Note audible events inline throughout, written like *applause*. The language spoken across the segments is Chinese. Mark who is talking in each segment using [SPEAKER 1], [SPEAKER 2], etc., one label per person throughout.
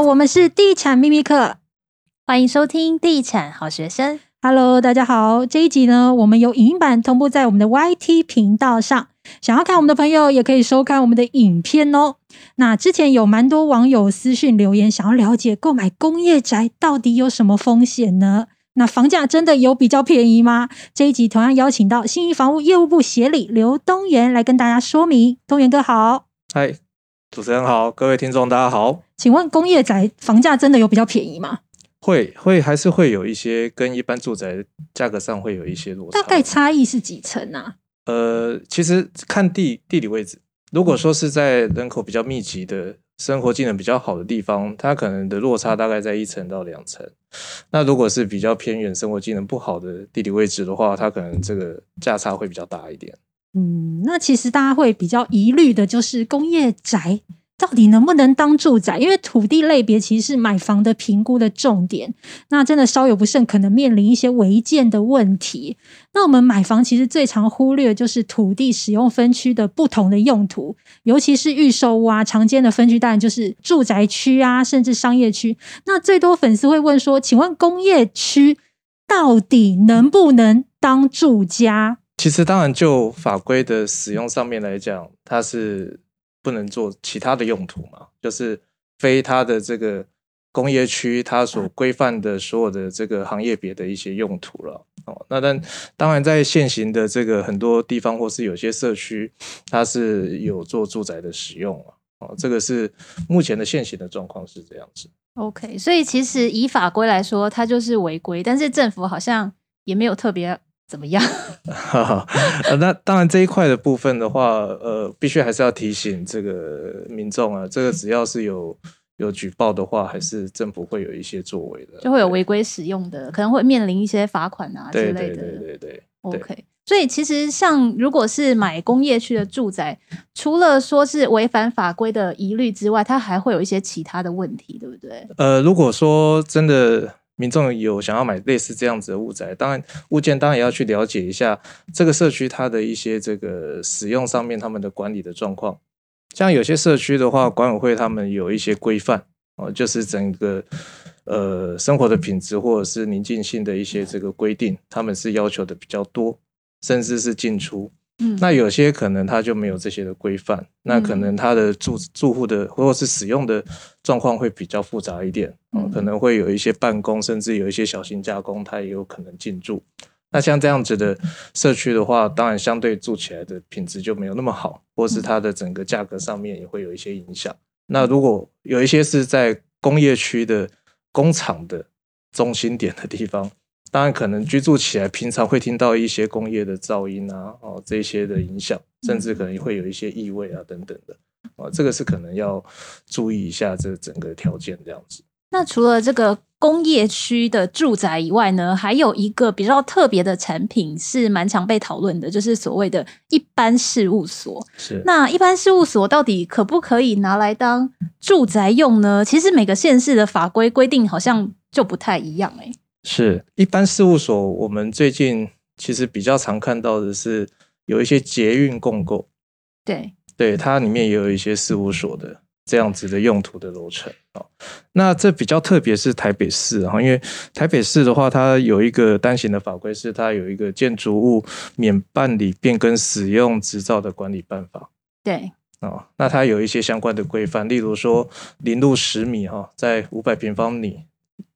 [SPEAKER 1] 我们是地产秘密课，
[SPEAKER 2] 欢迎收听地产好学生。
[SPEAKER 1] Hello，大家好，这一集呢，我们有影音版同步在我们的 YT 频道上，想要看我们的朋友也可以收看我们的影片哦。那之前有蛮多网友私讯留言，想要了解购买工业宅到底有什么风险呢？那房价真的有比较便宜吗？这一集同样邀请到信义房屋业务部协理刘东元来跟大家说明。东元哥好，
[SPEAKER 3] 嗨，主持人好，各位听众大家好。
[SPEAKER 1] 请问工业宅房价真的有比较便宜吗？
[SPEAKER 3] 会会还是会有一些跟一般住宅价格上会有一些落差。
[SPEAKER 1] 大概差异是几成啊？
[SPEAKER 3] 呃，其实看地地理位置，如果说是在人口比较密集的。生活技能比较好的地方，它可能的落差大概在一层到两层。那如果是比较偏远、生活技能不好的地理位置的话，它可能这个价差会比较大一点。
[SPEAKER 1] 嗯，那其实大家会比较疑虑的就是工业宅。到底能不能当住宅？因为土地类别其实是买房的评估的重点。那真的稍有不慎，可能面临一些违建的问题。那我们买房其实最常忽略就是土地使用分区的不同的用途，尤其是预售屋啊，常见的分区当然就是住宅区啊，甚至商业区。那最多粉丝会问说：“请问工业区到底能不能当住家？”
[SPEAKER 3] 其实，当然就法规的使用上面来讲，它是。不能做其他的用途嘛？就是非它的这个工业区，它所规范的所有的这个行业别的一些用途了。哦，那但当然，在现行的这个很多地方，或是有些社区，它是有做住宅的使用啊。哦，这个是目前的现行的状况是这样子。
[SPEAKER 2] OK，所以其实以法规来说，它就是违规，但是政府好像也没有特别。怎么样？
[SPEAKER 3] 呃，*laughs* 那当然这一块的部分的话，呃，必须还是要提醒这个民众啊，这个只要是有有举报的话，还是政府会有一些作为的，
[SPEAKER 2] 就会有违规使用的，可能会面临一些罚款啊之类的。对对对对对。OK，所以其实像如果是买工业区的住宅，除了说是违反法规的疑虑之外，它还会有一些其他的问题，对不对？
[SPEAKER 3] 呃，如果说真的。民众有想要买类似这样子的物宅，当然物件当然也要去了解一下这个社区它的一些这个使用上面他们的管理的状况。像有些社区的话，管委会他们有一些规范哦，就是整个呃生活的品质或者是宁静性的一些这个规定，他们是要求的比较多，甚至是进出。嗯，那有些可能他就没有这些的规范，那可能他的住住户的或者是使用的状况会比较复杂一点，嗯，可能会有一些办公，甚至有一些小型加工，它也有可能进驻。那像这样子的社区的话，当然相对住起来的品质就没有那么好，或是它的整个价格上面也会有一些影响。那如果有一些是在工业区的工厂的中心点的地方。当然，可能居住起来，平常会听到一些工业的噪音啊，哦，这些的影响，甚至可能会有一些异味啊，等等的，哦，这个是可能要注意一下这整个条件这样子。
[SPEAKER 2] 那除了这个工业区的住宅以外呢，还有一个比较特别的产品是蛮常被讨论的，就是所谓的一般事务所。
[SPEAKER 3] 是。
[SPEAKER 2] 那一般事务所到底可不可以拿来当住宅用呢？其实每个县市的法规规定好像就不太一样，欸，
[SPEAKER 3] 是一般事务所，我们最近其实比较常看到的是有一些捷运共构，
[SPEAKER 2] 对
[SPEAKER 3] 对，它里面也有一些事务所的这样子的用途的楼层啊。那这比较特别是台北市哈，因为台北市的话，它有一个单行的法规，是它有一个建筑物免办理变更使用执照的管理办法。
[SPEAKER 2] 对
[SPEAKER 3] 啊，那它有一些相关的规范，例如说零路十米哈，在五百平方米。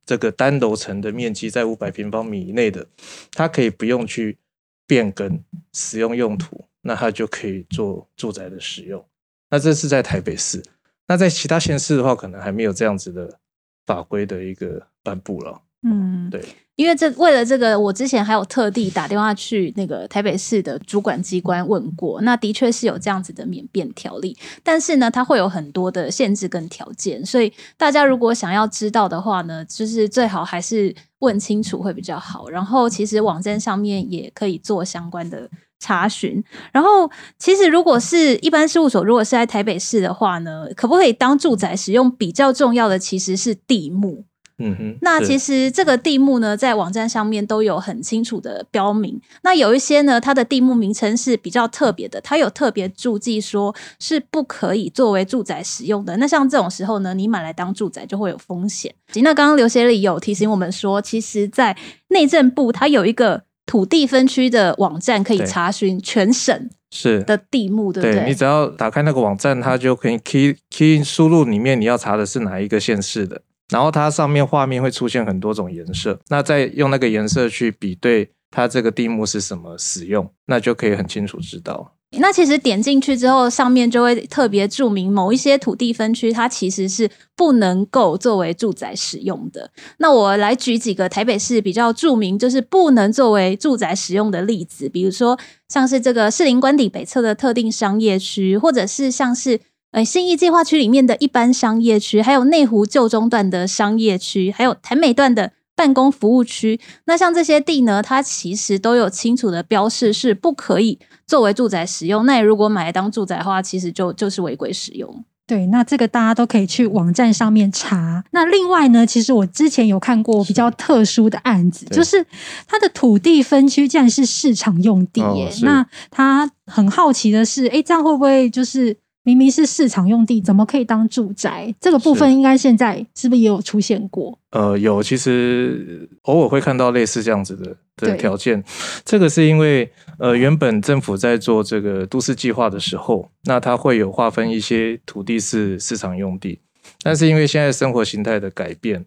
[SPEAKER 3] 这个单楼层的面积在五百平方米以内的，它可以不用去变更使用用途，那它就可以做住宅的使用。那这是在台北市，那在其他县市的话，可能还没有这样子的法规的一个颁布了。
[SPEAKER 2] 嗯，
[SPEAKER 3] 对。
[SPEAKER 2] 因为这为了这个，我之前还有特地打电话去那个台北市的主管机关问过，那的确是有这样子的免变条例，但是呢，它会有很多的限制跟条件，所以大家如果想要知道的话呢，就是最好还是问清楚会比较好。然后其实网站上面也可以做相关的查询。然后其实如果是一般事务所，如果是在台北市的话呢，可不可以当住宅使用？比较重要的其实是地目。
[SPEAKER 3] 嗯哼，
[SPEAKER 2] 那其实这个地目呢，在网站上面都有很清楚的标明。那有一些呢，它的地目名称是比较特别的，它有特别注记说是不可以作为住宅使用的。那像这种时候呢，你买来当住宅就会有风险。那刚刚刘协理有提醒我们说，其实，在内政部它有一个土地分区的网站，可以查询全省是的地目，对，对不对？
[SPEAKER 3] 对，你只要打开那个网站，它就可以 key key 输入里面你要查的是哪一个县市的。然后它上面画面会出现很多种颜色，那再用那个颜色去比对它这个地目是什么使用，那就可以很清楚知道。
[SPEAKER 2] 那其实点进去之后，上面就会特别注明某一些土地分区，它其实是不能够作为住宅使用的。那我来举几个台北市比较著名，就是不能作为住宅使用的例子，比如说像是这个士林官邸北侧的特定商业区，或者是像是。呃，信义计划区里面的一般商业区，还有内湖旧中段的商业区，还有台美段的办公服务区，那像这些地呢，它其实都有清楚的标示，是不可以作为住宅使用。那如果买来当住宅的话，其实就就是违规使用。
[SPEAKER 1] 对，那这个大家都可以去网站上面查。那另外呢，其实我之前有看过比较特殊的案子，就是它的土地分区竟然是市场用地耶。哦、那他很好奇的是，哎，这样会不会就是？明明是市场用地，怎么可以当住宅？这个部分应该现在是不是也有出现过？
[SPEAKER 3] 呃，有，其实偶尔会看到类似这样子的的条件。这个是因为呃，原本政府在做这个都市计划的时候，那它会有划分一些土地是市场用地，但是因为现在生活形态的改变，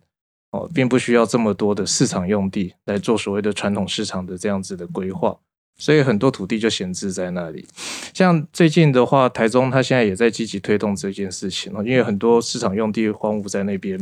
[SPEAKER 3] 哦，并不需要这么多的市场用地来做所谓的传统市场的这样子的规划。所以很多土地就闲置在那里，像最近的话，台中它现在也在积极推动这件事情哦，因为很多市场用地荒芜在那边，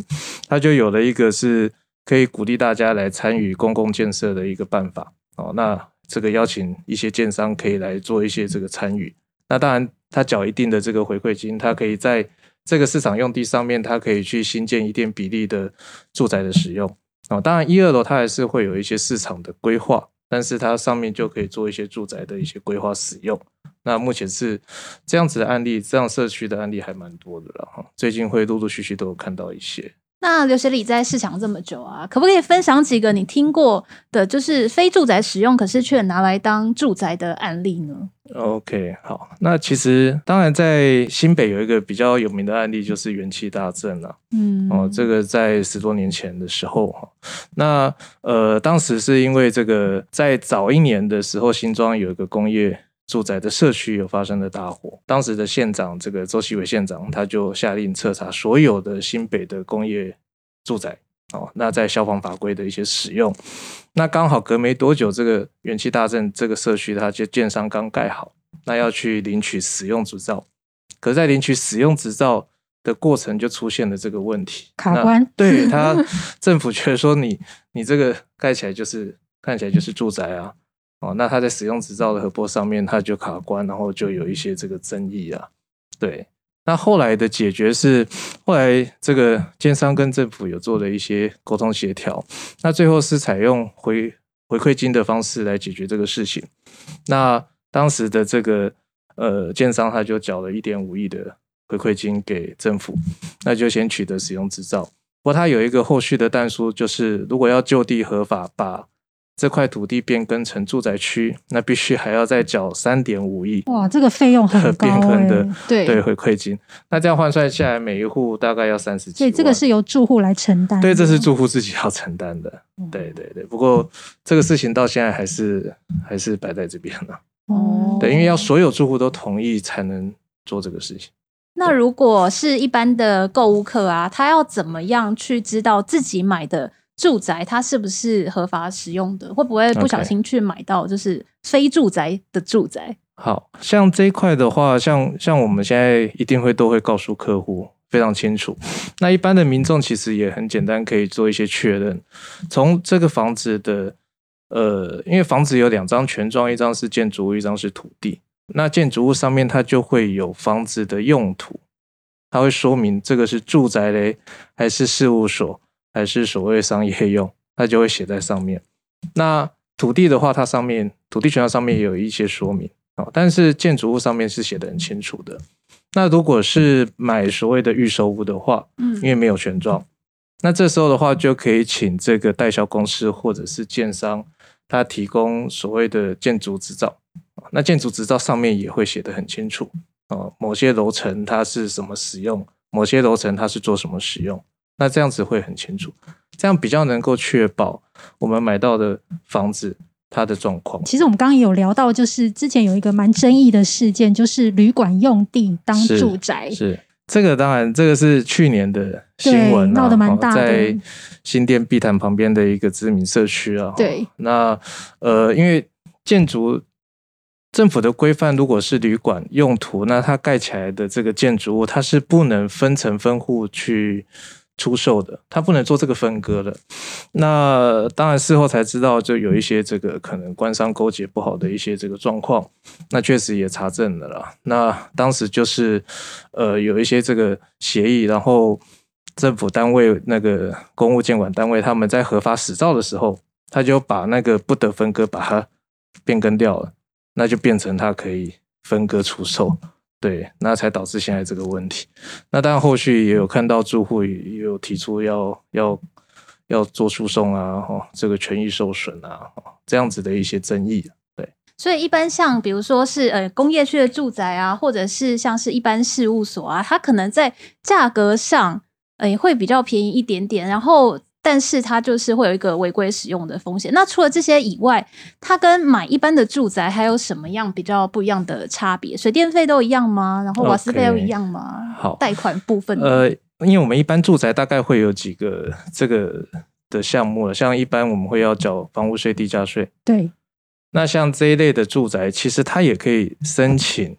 [SPEAKER 3] 它就有了一个是可以鼓励大家来参与公共建设的一个办法哦。那这个邀请一些建商可以来做一些这个参与，那当然他缴一定的这个回馈金，他可以在这个市场用地上面，他可以去新建一定比例的住宅的使用哦。当然一二楼它还是会有一些市场的规划。但是它上面就可以做一些住宅的一些规划使用。那目前是这样子的案例，这样社区的案例还蛮多的了哈。最近会陆陆续续都有看到一些。
[SPEAKER 2] 那刘学礼在市场这么久啊，可不可以分享几个你听过的，就是非住宅使用，可是却拿来当住宅的案例呢
[SPEAKER 3] ？OK，好，那其实当然在新北有一个比较有名的案例，就是元气大正了。嗯，哦，这个在十多年前的时候哈，那呃，当时是因为这个在早一年的时候，新庄有一个工业。住宅的社区有发生的大火，当时的县长这个周锡玮县长他就下令彻查所有的新北的工业住宅哦，那在消防法规的一些使用，那刚好隔没多久，这个元气大镇这个社区，它就建商刚盖好，那要去领取使用执照，可在领取使用执照的过程就出现了这个问题，
[SPEAKER 1] 卡关，
[SPEAKER 3] 对他 *laughs* 政府觉得说你你这个盖起来就是看起来就是住宅啊。哦，那他在使用执照的核拨上面，他就卡关，然后就有一些这个争议啊。对，那后来的解决是，后来这个建商跟政府有做了一些沟通协调，那最后是采用回回馈金的方式来解决这个事情。那当时的这个呃建商他就缴了一点五亿的回馈金给政府，那就先取得使用执照。不过他有一个后续的但书，就是如果要就地合法把这块土地变更成住宅区，那必须还要再缴三点五亿。
[SPEAKER 1] 哇，这个费用很高哎、欸。
[SPEAKER 2] 对
[SPEAKER 3] 对，回馈金，那这样换算下来，每一户大概要三十几万。
[SPEAKER 1] 所以这个是由住户来承担。
[SPEAKER 3] 对，这是住户自己要承担的。对对对，不过这个事情到现在还是还是摆在这边了。哦。对，因为要所有住户都同意才能做这个事情。
[SPEAKER 2] 那如果是一般的购物客啊，他要怎么样去知道自己买的？住宅它是不是合法使用的？会不会不小心去买到就是非住宅的住宅？
[SPEAKER 3] 好像这一块的话，像像我们现在一定会都会告诉客户非常清楚。那一般的民众其实也很简单，可以做一些确认。从这个房子的呃，因为房子有两张权状，一张是建筑物，一张是土地。那建筑物上面它就会有房子的用途，它会说明这个是住宅嘞，还是事务所。还是所谓商业用，它就会写在上面。那土地的话，它上面土地权状上面也有一些说明啊，但是建筑物上面是写的很清楚的。那如果是买所谓的预售屋的话，嗯，因为没有权状，那这时候的话，就可以请这个代销公司或者是建商，他提供所谓的建筑执照。那建筑执照上面也会写得很清楚啊，某些楼层它是什么使用，某些楼层它是做什么使用。那这样子会很清楚，这样比较能够确保我们买到的房子它的状况。
[SPEAKER 1] 其实我们刚刚有聊到，就是之前有一个蛮争议的事件，就是旅馆用地当住宅。
[SPEAKER 3] 是，是这个当然这个是去年的新闻，
[SPEAKER 1] 闹得蛮大的，
[SPEAKER 3] 在新店碧潭旁边的一个知名社区啊。
[SPEAKER 1] 对，
[SPEAKER 3] 那呃，因为建筑政府的规范，如果是旅馆用途，那它盖起来的这个建筑物，它是不能分层分户去。出售的，他不能做这个分割的。那当然事后才知道，就有一些这个可能官商勾结不好的一些这个状况。那确实也查证了啦。那当时就是呃有一些这个协议，然后政府单位那个公务监管单位他们在核发使照的时候，他就把那个不得分割把它变更掉了，那就变成它可以分割出售。对，那才导致现在这个问题。那当然后续也有看到住户也有提出要要要做诉讼啊，哈，这个权益受损啊，这样子的一些争议。对，
[SPEAKER 2] 所以一般像比如说是呃工业区的住宅啊，或者是像是一般事务所啊，它可能在价格上呃会比较便宜一点点，然后。但是它就是会有一个违规使用的风险。那除了这些以外，它跟买一般的住宅还有什么样比较不一样的差别？水电费都一样吗？然后瓦斯费都一样吗
[SPEAKER 3] ？Okay, 好，
[SPEAKER 2] 贷款部分
[SPEAKER 3] 呃，因为我们一般住宅大概会有几个这个的项目了，像一般我们会要缴房屋税、地价税。
[SPEAKER 1] 对。
[SPEAKER 3] 那像这一类的住宅，其实它也可以申请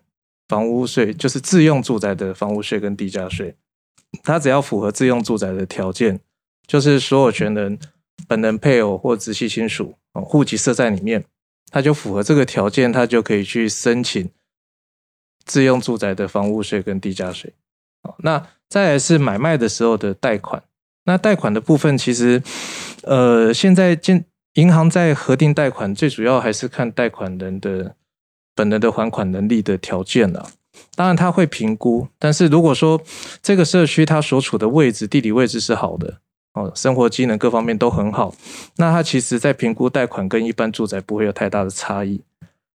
[SPEAKER 3] 房屋税，就是自用住宅的房屋税跟地价税。它只要符合自用住宅的条件。就是所有权人、本人、配偶或直系亲属，哦，户籍设在里面，他就符合这个条件，他就可以去申请自用住宅的房屋税跟地价税。那再来是买卖的时候的贷款，那贷款的部分其实，呃，现在建银行在核定贷款，最主要还是看贷款人的本人的还款能力的条件了。当然他会评估，但是如果说这个社区它所处的位置、地理位置是好的。哦，生活机能各方面都很好，那它其实在评估贷款跟一般住宅不会有太大的差异。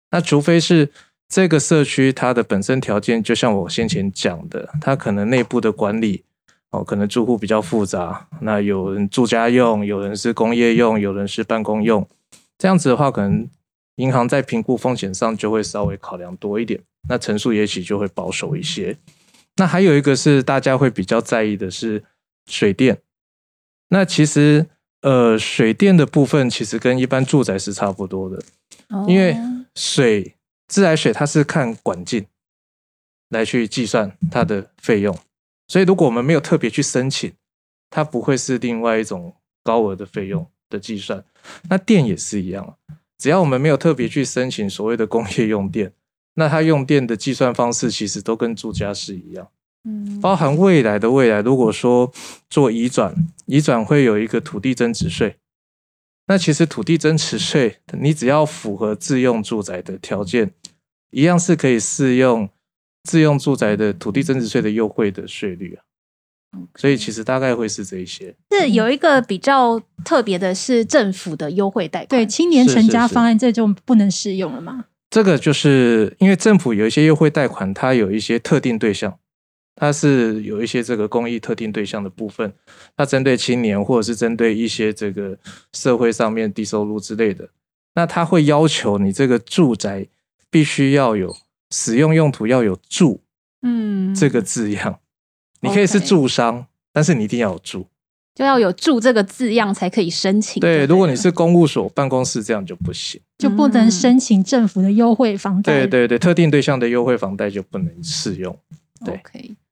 [SPEAKER 3] 那除非是这个社区它的本身条件，就像我先前讲的，它可能内部的管理哦，可能住户比较复杂，那有人住家用，有人是工业用，有人是办公用，这样子的话，可能银行在评估风险上就会稍微考量多一点，那层数也许就会保守一些。那还有一个是大家会比较在意的是水电。那其实，呃，水电的部分其实跟一般住宅是差不多的，因为水自来水它是看管径来去计算它的费用，所以如果我们没有特别去申请，它不会是另外一种高额的费用的计算。那电也是一样，只要我们没有特别去申请所谓的工业用电，那它用电的计算方式其实都跟住家是一样。包含未来的未来，如果说做移转，移转会有一个土地增值税。那其实土地增值税，你只要符合自用住宅的条件，一样是可以适用自用住宅的土地增值税的优惠的税率啊。所以其实大概会是这一些。
[SPEAKER 2] 是有一个比较特别的是政府的优惠贷款，
[SPEAKER 1] 对青年成家方案这就不能适用了吗？
[SPEAKER 3] 这个就是因为政府有一些优惠贷款，它有一些特定对象。它是有一些这个公益特定对象的部分，它针对青年或者是针对一些这个社会上面低收入之类的，那它会要求你这个住宅必须要有使用用途要有住，嗯，这个字样，你可以是住商，但是你一定要有住，
[SPEAKER 2] 就要有住这个字样才可以申请。
[SPEAKER 3] 对，如果你是公务所办公室，这样就不行，
[SPEAKER 1] 就不能申请政府的优惠房贷。
[SPEAKER 3] 对对对，特定对象的优惠房贷就不能适用。
[SPEAKER 2] 对。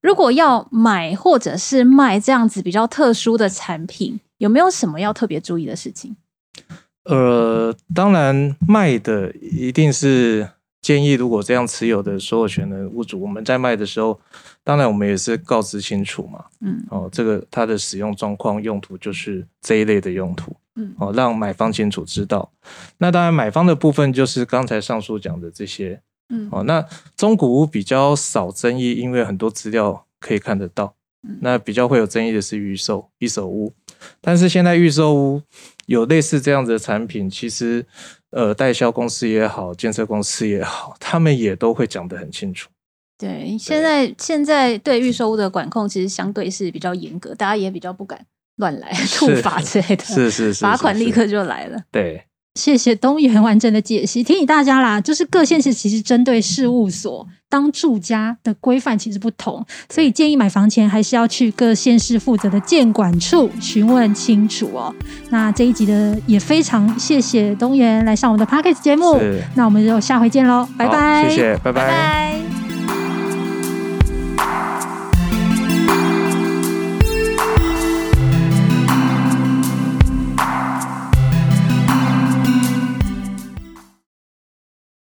[SPEAKER 2] 如果要买或者是卖这样子比较特殊的产品，有没有什么要特别注意的事情？
[SPEAKER 3] 呃，当然卖的一定是建议，如果这样持有的所有权的物主，我们在卖的时候，当然我们也是告知清楚嘛。嗯，哦，这个它的使用状况、用途就是这一类的用途。嗯，哦，让买方清楚知道。那当然，买方的部分就是刚才上述讲的这些。嗯，哦，那中古屋比较少争议，因为很多资料可以看得到。嗯，那比较会有争议的是预售一手屋，但是现在预售屋有类似这样子的产品，其实呃，代销公司也好，建设公司也好，他们也都会讲得很清楚。
[SPEAKER 2] 对，现在现在对预售屋的管控其实相对是比较严格，大家也比较不敢乱来，处罚之类的，
[SPEAKER 3] 是是是，
[SPEAKER 2] 罚款立刻就来了。
[SPEAKER 3] 对，
[SPEAKER 1] 谢谢东元完整的解析，提醒大家啦，就是各县市其实针对事务所当住家的规范其实不同，所以建议买房前还是要去各县市负责的建管处询问清楚哦。那这一集的也非常谢谢东元来上我们的 Podcast 节目，那我们就下回见喽，拜拜，
[SPEAKER 3] 谢谢，拜拜。
[SPEAKER 2] 拜拜。